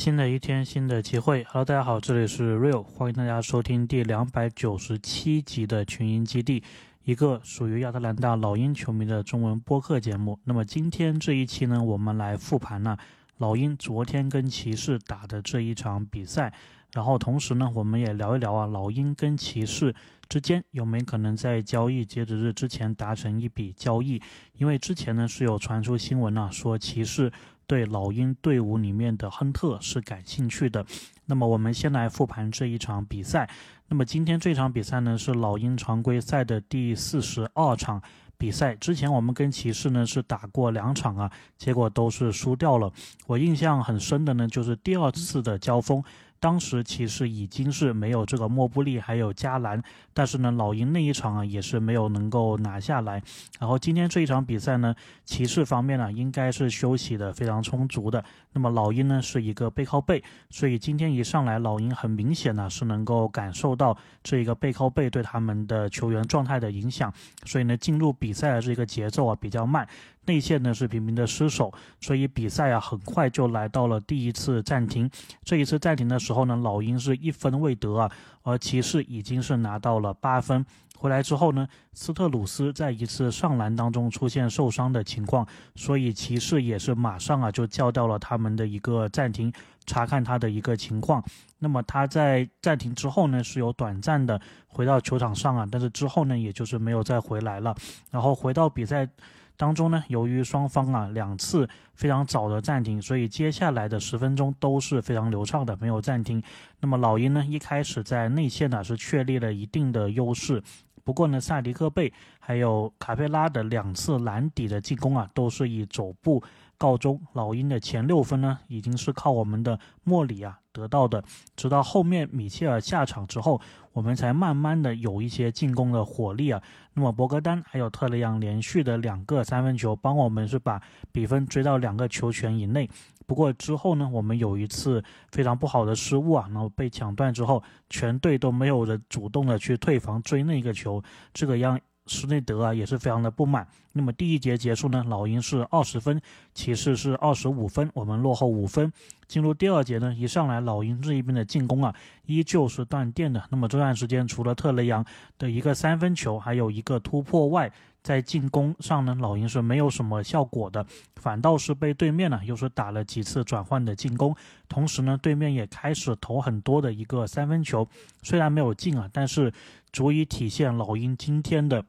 新的一天，新的机会。Hello，大家好，这里是 Real，欢迎大家收听第两百九十七集的群英基地，一个属于亚特兰大老鹰球迷的中文播客节目。那么今天这一期呢，我们来复盘呢老鹰昨天跟骑士打的这一场比赛，然后同时呢，我们也聊一聊啊老鹰跟骑士之间有没有可能在交易截止日之前达成一笔交易？因为之前呢是有传出新闻啊，说骑士。对老鹰队伍里面的亨特是感兴趣的，那么我们先来复盘这一场比赛。那么今天这场比赛呢是老鹰常规赛的第四十二场比赛。之前我们跟骑士呢是打过两场啊，结果都是输掉了。我印象很深的呢就是第二次的交锋。当时其实已经是没有这个莫布利，还有加兰，但是呢，老鹰那一场啊也是没有能够拿下来。然后今天这一场比赛呢，骑士方面呢应该是休息的非常充足的。那么老鹰呢是一个背靠背，所以今天一上来，老鹰很明显呢是能够感受到这一个背靠背对他们的球员状态的影响，所以呢进入比赛的这个节奏啊比较慢。内线呢是频频的失守，所以比赛啊很快就来到了第一次暂停。这一次暂停的时候呢，老鹰是一分未得啊，而骑士已经是拿到了八分。回来之后呢，斯特鲁斯在一次上篮当中出现受伤的情况，所以骑士也是马上啊就叫掉了他们的一个暂停，查看他的一个情况。那么他在暂停之后呢，是有短暂的回到球场上啊，但是之后呢，也就是没有再回来了。然后回到比赛。当中呢，由于双方啊两次非常早的暂停，所以接下来的十分钟都是非常流畅的，没有暂停。那么老鹰呢，一开始在内线呢是确立了一定的优势。不过呢，萨迪克贝还有卡佩拉的两次篮底的进攻啊，都是以走步告终。老鹰的前六分呢，已经是靠我们的莫里啊得到的。直到后面米切尔下场之后，我们才慢慢的有一些进攻的火力啊。那么博格丹还有特雷杨连续的两个三分球，帮我们是把比分追到两个球权以内。不过之后呢，我们有一次非常不好的失误啊，然后被抢断之后，全队都没有人主动的去退防追那个球，这个样。施内德啊也是非常的不满。那么第一节结束呢，老鹰是二十分，骑士是二十五分，我们落后五分。进入第二节呢，一上来老鹰这一边的进攻啊，依旧是断电的。那么这段时间除了特雷杨的一个三分球，还有一个突破外，在进攻上呢，老鹰是没有什么效果的，反倒是被对面呢又是打了几次转换的进攻，同时呢，对面也开始投很多的一个三分球，虽然没有进啊，但是足以体现老鹰今天的。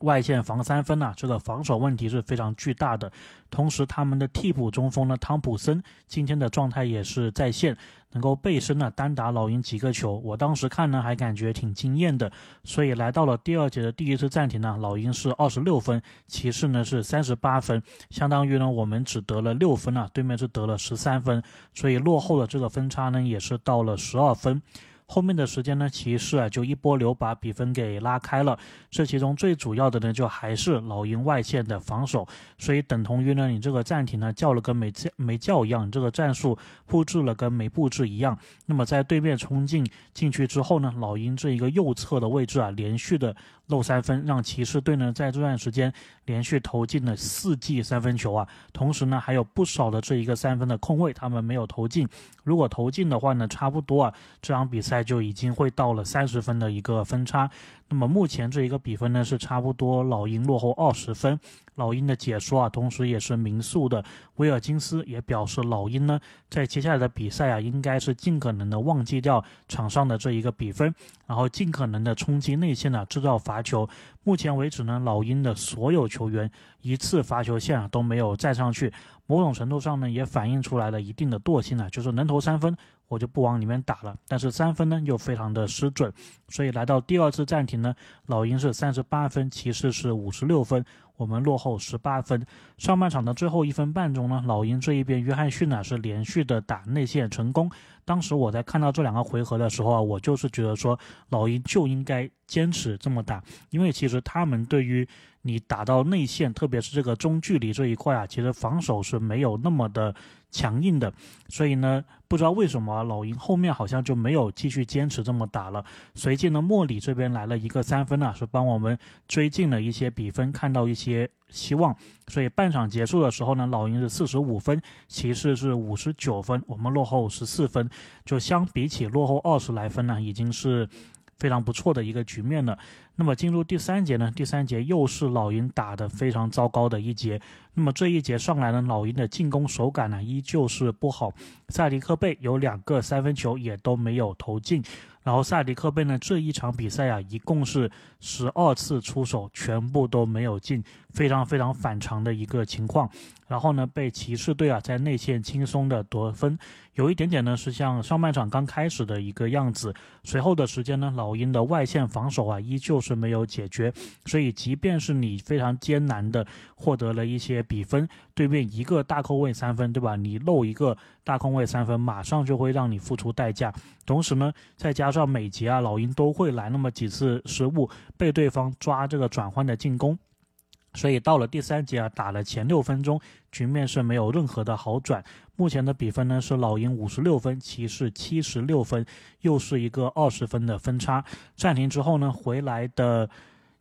外线防三分呐，这个防守问题是非常巨大的。同时，他们的替补中锋呢，汤普森今天的状态也是在线，能够背身呢单打老鹰几个球。我当时看呢，还感觉挺惊艳的。所以来到了第二节的第一次暂停呢，老鹰是二十六分，骑士呢是三十八分，相当于呢我们只得了六分啊，对面是得了十三分，所以落后的这个分差呢也是到了十二分。后面的时间呢，骑士啊就一波流把比分给拉开了。这其中最主要的呢，就还是老鹰外线的防守。所以等同于呢，你这个暂停呢叫了跟没叫没叫一样，这个战术布置了跟没布置一样。那么在对面冲进禁区之后呢，老鹰这一个右侧的位置啊，连续的漏三分，让骑士队呢在这段时间连续投进了四记三分球啊。同时呢，还有不少的这一个三分的空位，他们没有投进。如果投进的话呢，差不多啊，这场比赛。就已经会到了三十分的一个分差，那么目前这一个比分呢是差不多老鹰落后二十分。老鹰的解说啊，同时也是民宿的威尔金斯也表示，老鹰呢在接下来的比赛啊，应该是尽可能的忘记掉场上的这一个比分，然后尽可能的冲击内线啊，制造罚球。目前为止呢，老鹰的所有球员一次罚球线啊都没有站上去，某种程度上呢也反映出来了一定的惰性啊，就是能投三分。我就不往里面打了，但是三分呢又非常的失准，所以来到第二次暂停呢，老鹰是三十八分，骑士是五十六分，我们落后十八分。上半场的最后一分半钟呢，老鹰这一边约翰逊呢是连续的打内线成功。当时我在看到这两个回合的时候啊，我就是觉得说老鹰就应该坚持这么打，因为其实他们对于你打到内线，特别是这个中距离这一块啊，其实防守是没有那么的。强硬的，所以呢，不知道为什么老鹰后面好像就没有继续坚持这么打了。随即呢，莫里这边来了一个三分啊，是帮我们追进了一些比分，看到一些。些希望。所以半场结束的时候呢，老鹰是四十五分，骑士是五十九分，我们落后十四分，就相比起落后二十来分呢，已经是。非常不错的一个局面了。那么进入第三节呢？第三节又是老鹰打得非常糟糕的一节。那么这一节上来呢，老鹰的进攻手感呢依旧是不好。萨迪克贝有两个三分球也都没有投进。然后萨迪克贝呢这一场比赛啊，一共是十二次出手，全部都没有进，非常非常反常的一个情况。然后呢，被骑士队啊在内线轻松的夺分，有一点点呢是像上半场刚开始的一个样子。随后的时间呢，老鹰的外线防守啊依旧是没有解决，所以即便是你非常艰难的获得了一些比分，对面一个大空位三分，对吧？你漏一个大空位三分，马上就会让你付出代价。同时呢，再加上每节啊老鹰都会来那么几次失误，被对方抓这个转换的进攻。所以到了第三节啊，打了前六分钟，局面是没有任何的好转。目前的比分呢是老鹰五十六分，骑士七十六分，又是一个二十分的分差。暂停之后呢，回来的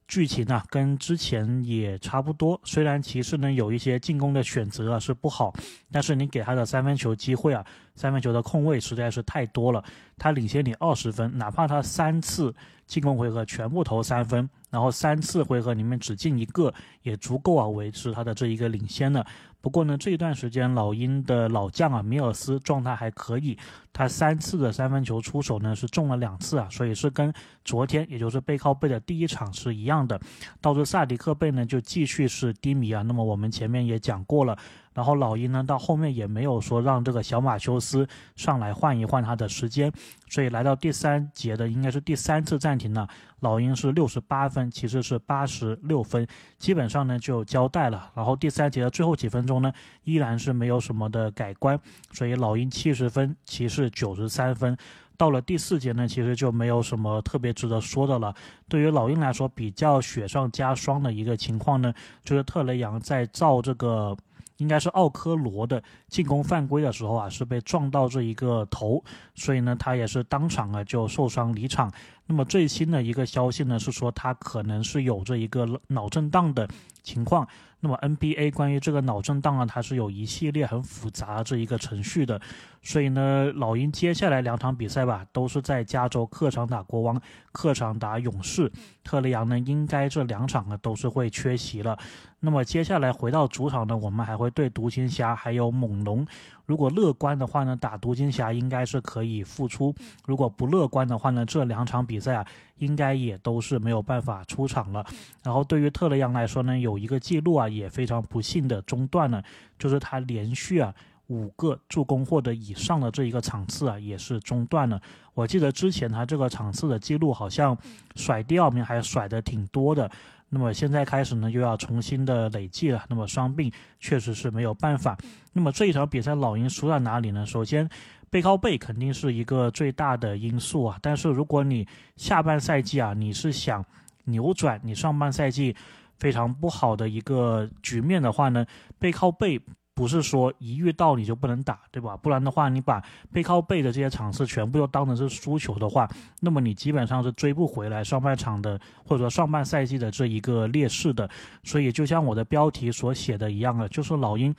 剧情呢跟之前也差不多。虽然骑士呢有一些进攻的选择啊是不好，但是你给他的三分球机会啊，三分球的空位实在是太多了。他领先你二十分，哪怕他三次进攻回合全部投三分。然后三次回合里面只进一个，也足够啊维持他的这一个领先了。不过呢，这一段时间老鹰的老将啊米尔斯状态还可以，他三次的三分球出手呢是中了两次啊，所以是跟昨天也就是背靠背的第一场是一样的。到这萨迪克贝呢就继续是低迷啊。那么我们前面也讲过了。然后老鹰呢，到后面也没有说让这个小马修斯上来换一换他的时间，所以来到第三节的应该是第三次暂停了。老鹰是六十八分，骑士是八十六分，基本上呢就交代了。然后第三节的最后几分钟呢，依然是没有什么的改观，所以老鹰七十分，骑士九十三分。到了第四节呢，其实就没有什么特别值得说的了。对于老鹰来说，比较雪上加霜的一个情况呢，就是特雷杨在造这个。应该是奥科罗的进攻犯规的时候啊，是被撞到这一个头，所以呢，他也是当场啊就受伤离场。那么最新的一个消息呢，是说他可能是有着一个脑震荡的情况。那么 NBA 关于这个脑震荡啊，它是有一系列很复杂这一个程序的。所以呢，老鹰接下来两场比赛吧，都是在加州客场打国王，客场打勇士。特雷杨呢，应该这两场呢都是会缺席了。那么接下来回到主场呢，我们还会对独行侠还有猛龙。如果乐观的话呢，打独行侠应该是可以复出；如果不乐观的话呢，这两场比赛啊，应该也都是没有办法出场了。然后对于特雷杨来说呢，有一个记录啊，也非常不幸的中断了，就是他连续啊五个助攻或者以上的这一个场次啊，也是中断了。我记得之前他这个场次的记录好像甩第二名还甩的挺多的。那么现在开始呢，又要重新的累计了。那么伤病确实是没有办法。那么这一场比赛老鹰输在哪里呢？首先，背靠背肯定是一个最大的因素啊。但是如果你下半赛季啊，你是想扭转你上半赛季非常不好的一个局面的话呢，背靠背。不是说一遇到你就不能打，对吧？不然的话，你把背靠背的这些场次全部都当成是输球的话，那么你基本上是追不回来上半场的，或者说上半赛季的这一个劣势的。所以，就像我的标题所写的一样啊，就是老鹰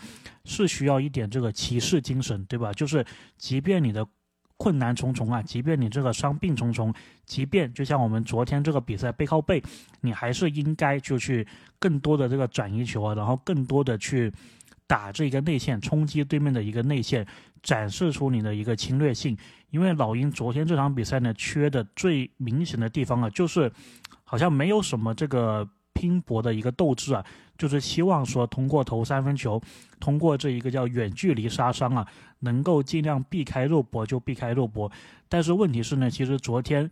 是需要一点这个骑士精神，对吧？就是即便你的困难重重啊，即便你这个伤病重重，即便就像我们昨天这个比赛背靠背，你还是应该就去更多的这个转移球啊，然后更多的去。打这个内线冲击对面的一个内线，展示出你的一个侵略性。因为老鹰昨天这场比赛呢，缺的最明显的地方啊，就是好像没有什么这个拼搏的一个斗志啊，就是希望说通过投三分球，通过这一个叫远距离杀伤啊，能够尽量避开肉搏就避开肉搏。但是问题是呢，其实昨天。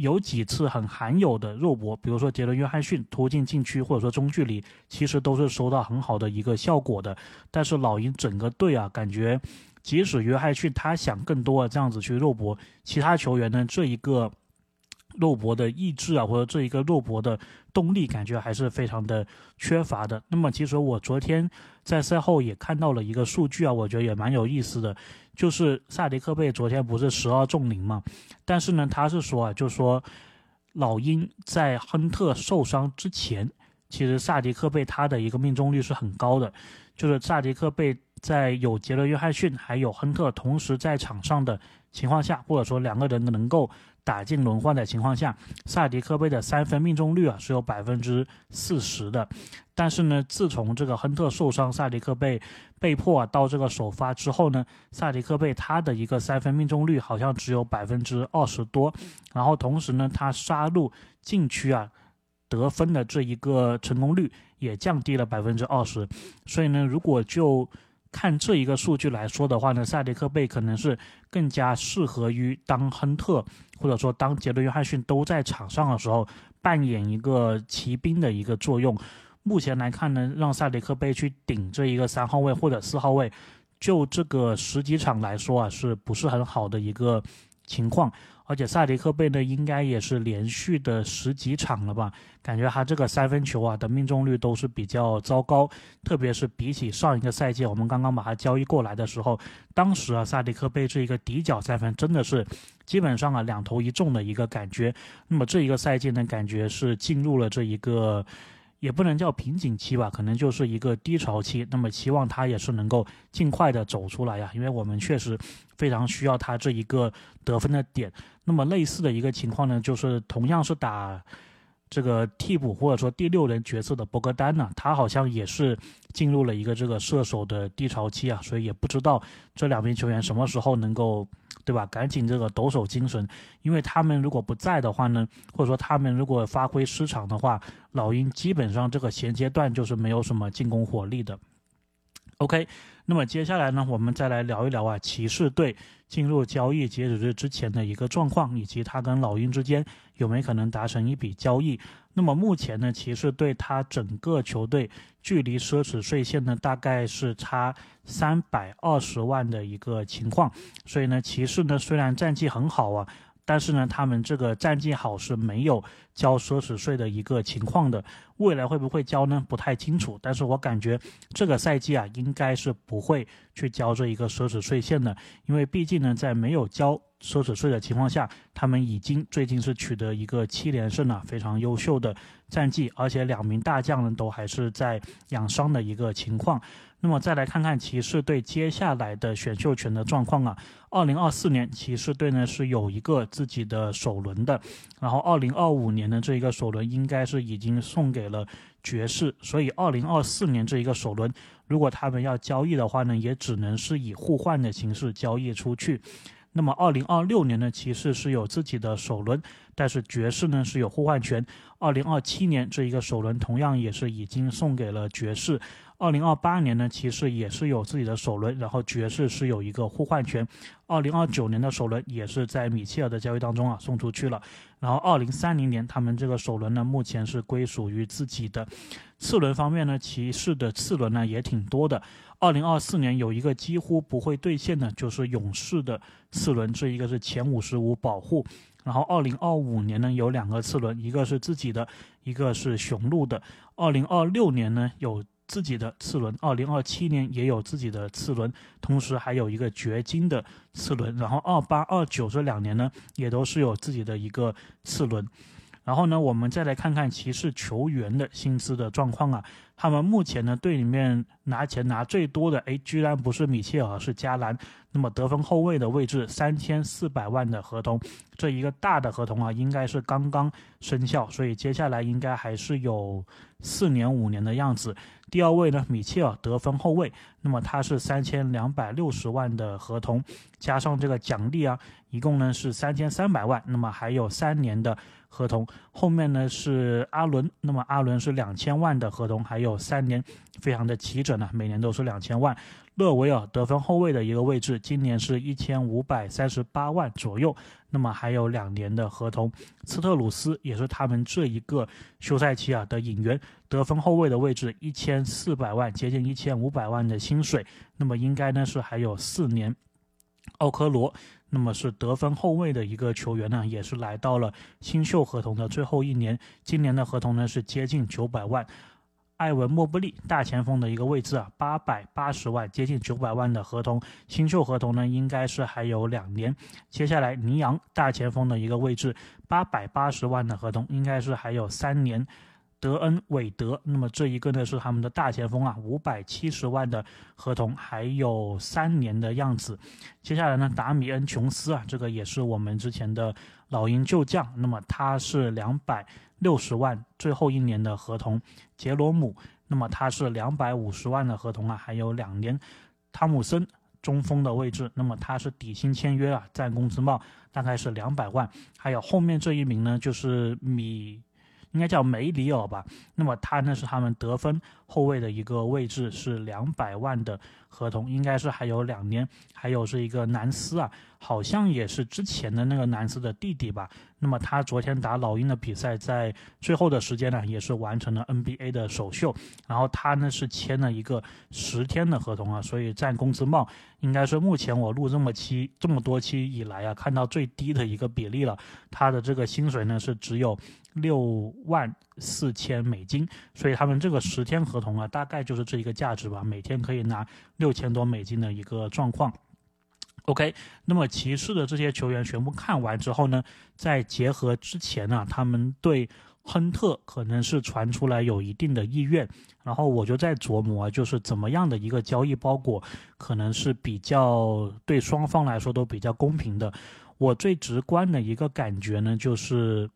有几次很罕有的肉搏，比如说杰伦·约翰逊突进禁区或者说中距离，其实都是收到很好的一个效果的。但是老鹰整个队啊，感觉即使约翰逊他想更多的这样子去肉搏，其他球员呢这一个肉搏的意志啊，或者这一个肉搏的动力，感觉还是非常的缺乏的。那么其实我昨天在赛后也看到了一个数据啊，我觉得也蛮有意思的。就是萨迪克贝昨天不是十二中零嘛？但是呢，他是说啊，就说老鹰在亨特受伤之前其实萨迪克贝他的一个命中率是很高的，就是萨迪克贝在有杰伦约翰逊还有亨特同时在场上的情况下，或者说两个人能够打进轮换的情况下，萨迪克贝的三分命中率啊是有百分之四十的。但是呢，自从这个亨特受伤，萨迪克贝被迫啊到这个首发之后呢，萨迪克贝他的一个三分命中率好像只有百分之二十多，然后同时呢，他杀入禁区啊。得分的这一个成功率也降低了百分之二十，所以呢，如果就看这一个数据来说的话呢，萨迪克贝可能是更加适合于当亨特或者说当杰伦约翰逊都在场上的时候扮演一个骑兵的一个作用。目前来看呢，让萨迪克贝去顶这一个三号位或者四号位，就这个十几场来说啊，是不是很好的一个情况？而且萨迪克贝呢，应该也是连续的十几场了吧？感觉他这个三分球啊的命中率都是比较糟糕，特别是比起上一个赛季，我们刚刚把他交易过来的时候，当时啊萨迪克贝这一个底角三分真的是基本上啊两投一中的一个感觉。那么这一个赛季呢，感觉是进入了这一个。也不能叫瓶颈期吧，可能就是一个低潮期。那么期望他也是能够尽快的走出来呀，因为我们确实非常需要他这一个得分的点。那么类似的一个情况呢，就是同样是打这个替补或者说第六人角色的博格丹呢，他好像也是进入了一个这个射手的低潮期啊，所以也不知道这两名球员什么时候能够。对吧？赶紧这个抖擞精神，因为他们如果不在的话呢，或者说他们如果发挥失常的话，老鹰基本上这个衔接段就是没有什么进攻火力的。OK，那么接下来呢，我们再来聊一聊啊，骑士队进入交易截止日之前的一个状况，以及他跟老鹰之间有没有可能达成一笔交易。那么目前呢，骑士队他整个球队距离奢侈税线呢，大概是差三百二十万的一个情况。所以呢，骑士呢虽然战绩很好啊。但是呢，他们这个战绩好是没有交奢侈税的一个情况的，未来会不会交呢？不太清楚。但是我感觉这个赛季啊，应该是不会去交这一个奢侈税线的，因为毕竟呢，在没有交奢侈税的情况下，他们已经最近是取得一个七连胜了，非常优秀的战绩，而且两名大将呢都还是在养伤的一个情况。那么再来看看骑士队接下来的选秀权的状况啊。二零二四年骑士队呢是有一个自己的首轮的，然后二零二五年那这一个首轮应该是已经送给了爵士，所以二零二四年这一个首轮，如果他们要交易的话呢，也只能是以互换的形式交易出去。那么二零二六年的，骑士是有自己的首轮，但是爵士呢是有互换权。二零二七年这一个首轮同样也是已经送给了爵士。二零二八年呢，骑士也是有自己的首轮，然后爵士是有一个互换权。二零二九年的首轮也是在米切尔的交易当中啊送出去了。然后二零三零年他们这个首轮呢，目前是归属于自己的。次轮方面呢，骑士的次轮呢也挺多的。二零二四年有一个几乎不会兑现的，就是勇士的次轮，这一个是前五十五保护。然后二零二五年呢有两个次轮，一个是自己的，一个是雄鹿的。二零二六年呢有。自己的次轮，二零二七年也有自己的次轮，同时还有一个掘金的次轮，然后二八二九这两年呢，也都是有自己的一个次轮。然后呢，我们再来看看骑士球员的薪资的状况啊。他们目前呢队里面拿钱拿最多的，哎，居然不是米切尔，是加兰。那么得分后卫的位置，三千四百万的合同，这一个大的合同啊，应该是刚刚生效，所以接下来应该还是有四年五年的样子。第二位呢，米切尔得分后卫，那么他是三千两百六十万的合同，加上这个奖励啊，一共呢是三千三百万，那么还有三年的。合同后面呢是阿伦，那么阿伦是两千万的合同，还有三年，非常的齐整呢，每年都是两千万。勒维尔得分后卫的一个位置，今年是一千五百三十八万左右，那么还有两年的合同。斯特鲁斯也是他们这一个休赛期啊的引援，得分后卫的位置一千四百万，接近一千五百万的薪水，那么应该呢是还有四年。奥科罗。那么是得分后卫的一个球员呢，也是来到了新秀合同的最后一年，今年的合同呢是接近九百万。艾文莫布利大前锋的一个位置啊，八百八十万，接近九百万的合同，新秀合同呢应该是还有两年。接下来尼昂大前锋的一个位置，八百八十万的合同，应该是还有三年。德恩韦德，那么这一个呢是他们的大前锋啊，五百七十万的合同，还有三年的样子。接下来呢，达米恩琼斯啊，这个也是我们之前的老鹰旧将，那么他是两百六十万，最后一年的合同。杰罗姆，那么他是两百五十万的合同啊，还有两年。汤姆森中锋的位置，那么他是底薪签约啊，占工资帽大概是两百万。还有后面这一名呢，就是米。应该叫梅里尔吧，那么他呢是他们得分后卫的一个位置，是两百万的合同，应该是还有两年。还有是一个南斯啊，好像也是之前的那个南斯的弟弟吧。那么他昨天打老鹰的比赛，在最后的时间呢，也是完成了 NBA 的首秀。然后他呢是签了一个十天的合同啊，所以占工资帽应该是目前我录这么期这么多期以来啊，看到最低的一个比例了。他的这个薪水呢是只有。六万四千美金，所以他们这个十天合同啊，大概就是这一个价值吧，每天可以拿六千多美金的一个状况。OK，那么骑士的这些球员全部看完之后呢，再结合之前呢，他们对亨特可能是传出来有一定的意愿，然后我就在琢磨啊，就是怎么样的一个交易包裹可能是比较对双方来说都比较公平的。我最直观的一个感觉呢，就是。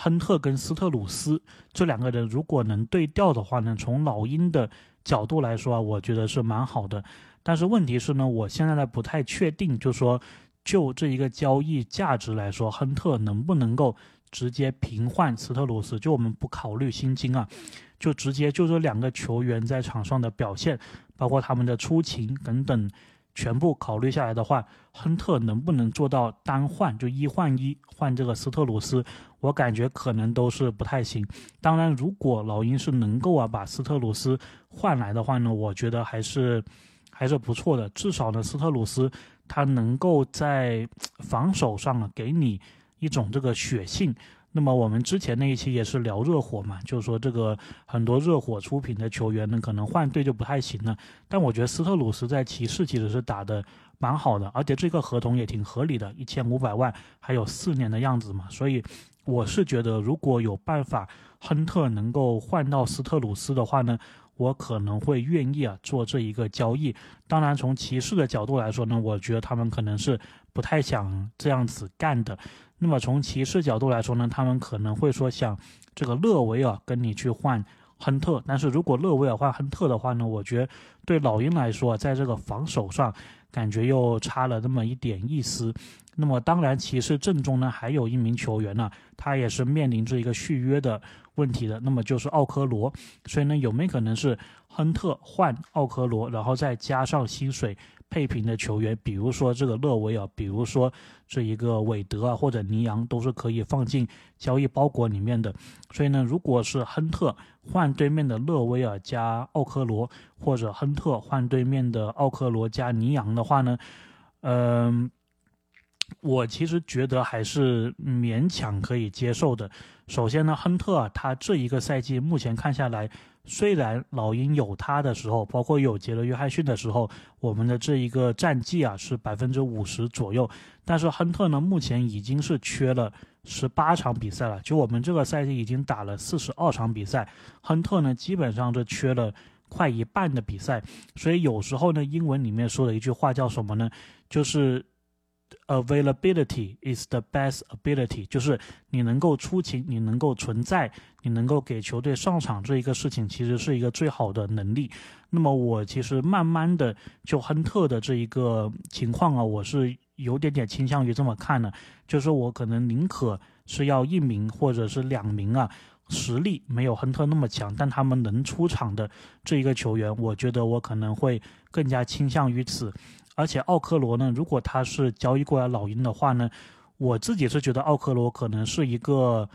亨特跟斯特鲁斯这两个人如果能对调的话呢，从老鹰的角度来说啊，我觉得是蛮好的。但是问题是呢，我现在呢不太确定，就说就这一个交易价值来说，亨特能不能够直接平换斯特鲁斯？就我们不考虑薪金啊，就直接就这两个球员在场上的表现，包括他们的出勤等等。全部考虑下来的话，亨特能不能做到单换就一换一换这个斯特鲁斯？我感觉可能都是不太行。当然，如果老鹰是能够啊把斯特鲁斯换来的话呢，我觉得还是还是不错的。至少呢，斯特鲁斯他能够在防守上啊给你一种这个血性。那么我们之前那一期也是聊热火嘛，就是说这个很多热火出品的球员呢，可能换队就不太行了。但我觉得斯特鲁斯在骑士其实是打的蛮好的，而且这个合同也挺合理的，一千五百万，还有四年的样子嘛。所以我是觉得，如果有办法亨特能够换到斯特鲁斯的话呢，我可能会愿意啊做这一个交易。当然，从骑士的角度来说呢，我觉得他们可能是不太想这样子干的。那么从骑士角度来说呢，他们可能会说想这个勒维尔跟你去换亨特，但是如果勒维尔换亨特的话呢，我觉得对老鹰来说，在这个防守上感觉又差了那么一点意思。那么当然，骑士阵中呢还有一名球员呢，他也是面临着一个续约的问题的，那么就是奥科罗。所以呢，有没有可能是亨特换奥科罗，然后再加上薪水？配平的球员，比如说这个勒维尔，比如说这一个韦德啊，或者尼扬，都是可以放进交易包裹里面的。所以呢，如果是亨特换对面的勒维尔加奥克罗，或者亨特换对面的奥克罗加尼扬的话呢，嗯，我其实觉得还是勉强可以接受的。首先呢，亨特啊，他这一个赛季目前看下来。虽然老鹰有他的时候，包括有杰伦约翰逊的时候，我们的这一个战绩啊是百分之五十左右，但是亨特呢，目前已经是缺了十八场比赛了。就我们这个赛季已经打了四十二场比赛，亨特呢基本上就缺了快一半的比赛。所以有时候呢，英文里面说的一句话叫什么呢？就是。Availability is the best ability，就是你能够出勤，你能够存在，你能够给球队上场这一个事情，其实是一个最好的能力。那么我其实慢慢的就亨特的这一个情况啊，我是有点点倾向于这么看的，就是我可能宁可是要一名或者是两名啊，实力没有亨特那么强，但他们能出场的这一个球员，我觉得我可能会更加倾向于此。而且奥克罗呢，如果他是交易过来老鹰的话呢，我自己是觉得奥克罗可能是一个，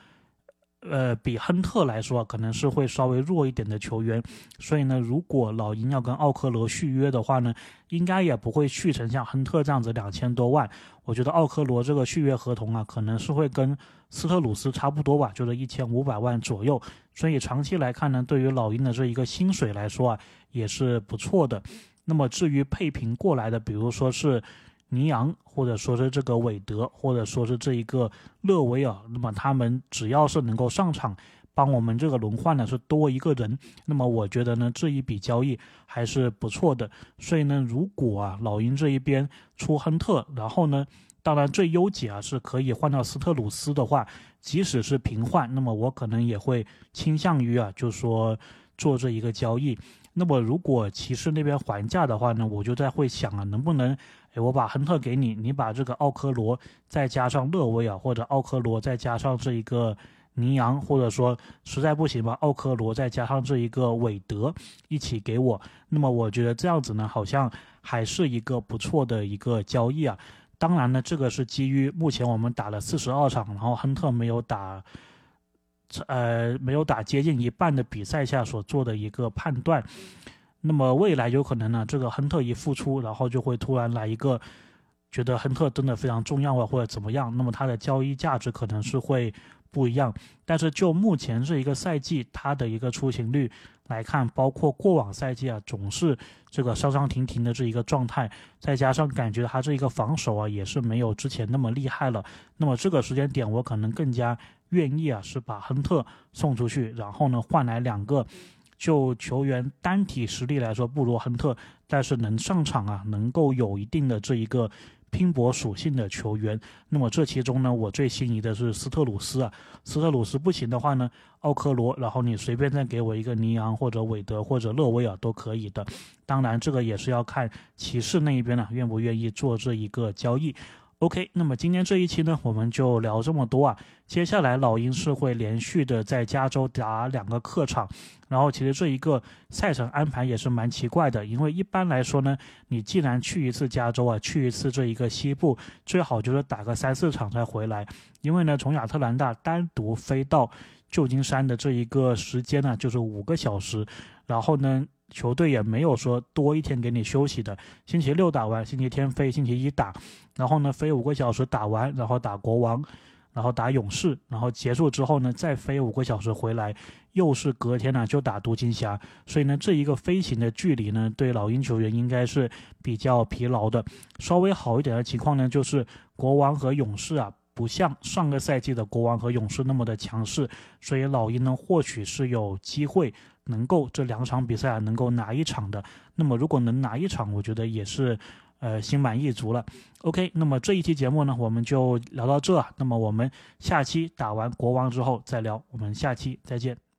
呃，比亨特来说可能是会稍微弱一点的球员。所以呢，如果老鹰要跟奥克罗续约的话呢，应该也不会续成像亨特这样子两千多万。我觉得奥克罗这个续约合同啊，可能是会跟斯特鲁斯差不多吧，就是一千五百万左右。所以长期来看呢，对于老鹰的这一个薪水来说啊，也是不错的。那么至于配平过来的，比如说是尼昂，或者说是这个韦德，或者说是这一个勒维尔，那么他们只要是能够上场帮我们这个轮换呢是多一个人。那么我觉得呢这一笔交易还是不错的。所以呢，如果啊老鹰这一边出亨特，然后呢，当然最优解啊是可以换到斯特鲁斯的话，即使是平换，那么我可能也会倾向于啊就说做这一个交易。那么如果骑士那边还价的话呢，我就在会想啊，能不能，哎，我把亨特给你，你把这个奥科罗再加上勒维尔，或者奥科罗再加上这一个尼昂，或者说实在不行吧，奥科罗再加上这一个韦德一起给我。那么我觉得这样子呢，好像还是一个不错的一个交易啊。当然呢，这个是基于目前我们打了四十二场，然后亨特没有打。呃，没有打接近一半的比赛下所做的一个判断，那么未来有可能呢，这个亨特一复出，然后就会突然来一个觉得亨特真的非常重要啊，或者怎么样，那么他的交易价值可能是会不一样。但是就目前这一个赛季，他的一个出勤率来看，包括过往赛季啊，总是这个伤伤停停的这一个状态，再加上感觉他这一个防守啊，也是没有之前那么厉害了。那么这个时间点，我可能更加。愿意啊，是把亨特送出去，然后呢换来两个，就球员单体实力来说不如亨特，但是能上场啊，能够有一定的这一个拼搏属性的球员。那么这其中呢，我最心仪的是斯特鲁斯啊。斯特鲁斯不行的话呢，奥科罗，然后你随便再给我一个尼昂或者韦德或者勒维尔都可以的。当然这个也是要看骑士那一边呢愿不愿意做这一个交易。OK，那么今天这一期呢，我们就聊这么多啊。接下来老鹰是会连续的在加州打两个客场，然后其实这一个赛程安排也是蛮奇怪的，因为一般来说呢，你既然去一次加州啊，去一次这一个西部，最好就是打个三四场才回来，因为呢，从亚特兰大单独飞到旧金山的这一个时间呢，就是五个小时，然后呢。球队也没有说多一天给你休息的，星期六打完，星期天飞，星期一打，然后呢飞五个小时打完，然后打国王，然后打勇士，然后结束之后呢再飞五个小时回来，又是隔天呢就打独行侠，所以呢这一个飞行的距离呢对老鹰球员应该是比较疲劳的。稍微好一点的情况呢就是国王和勇士啊不像上个赛季的国王和勇士那么的强势，所以老鹰呢或许是有机会。能够这两场比赛啊能够拿一场的，那么如果能拿一场，我觉得也是，呃，心满意足了。OK，那么这一期节目呢，我们就聊到这。那么我们下期打完国王之后再聊，我们下期再见。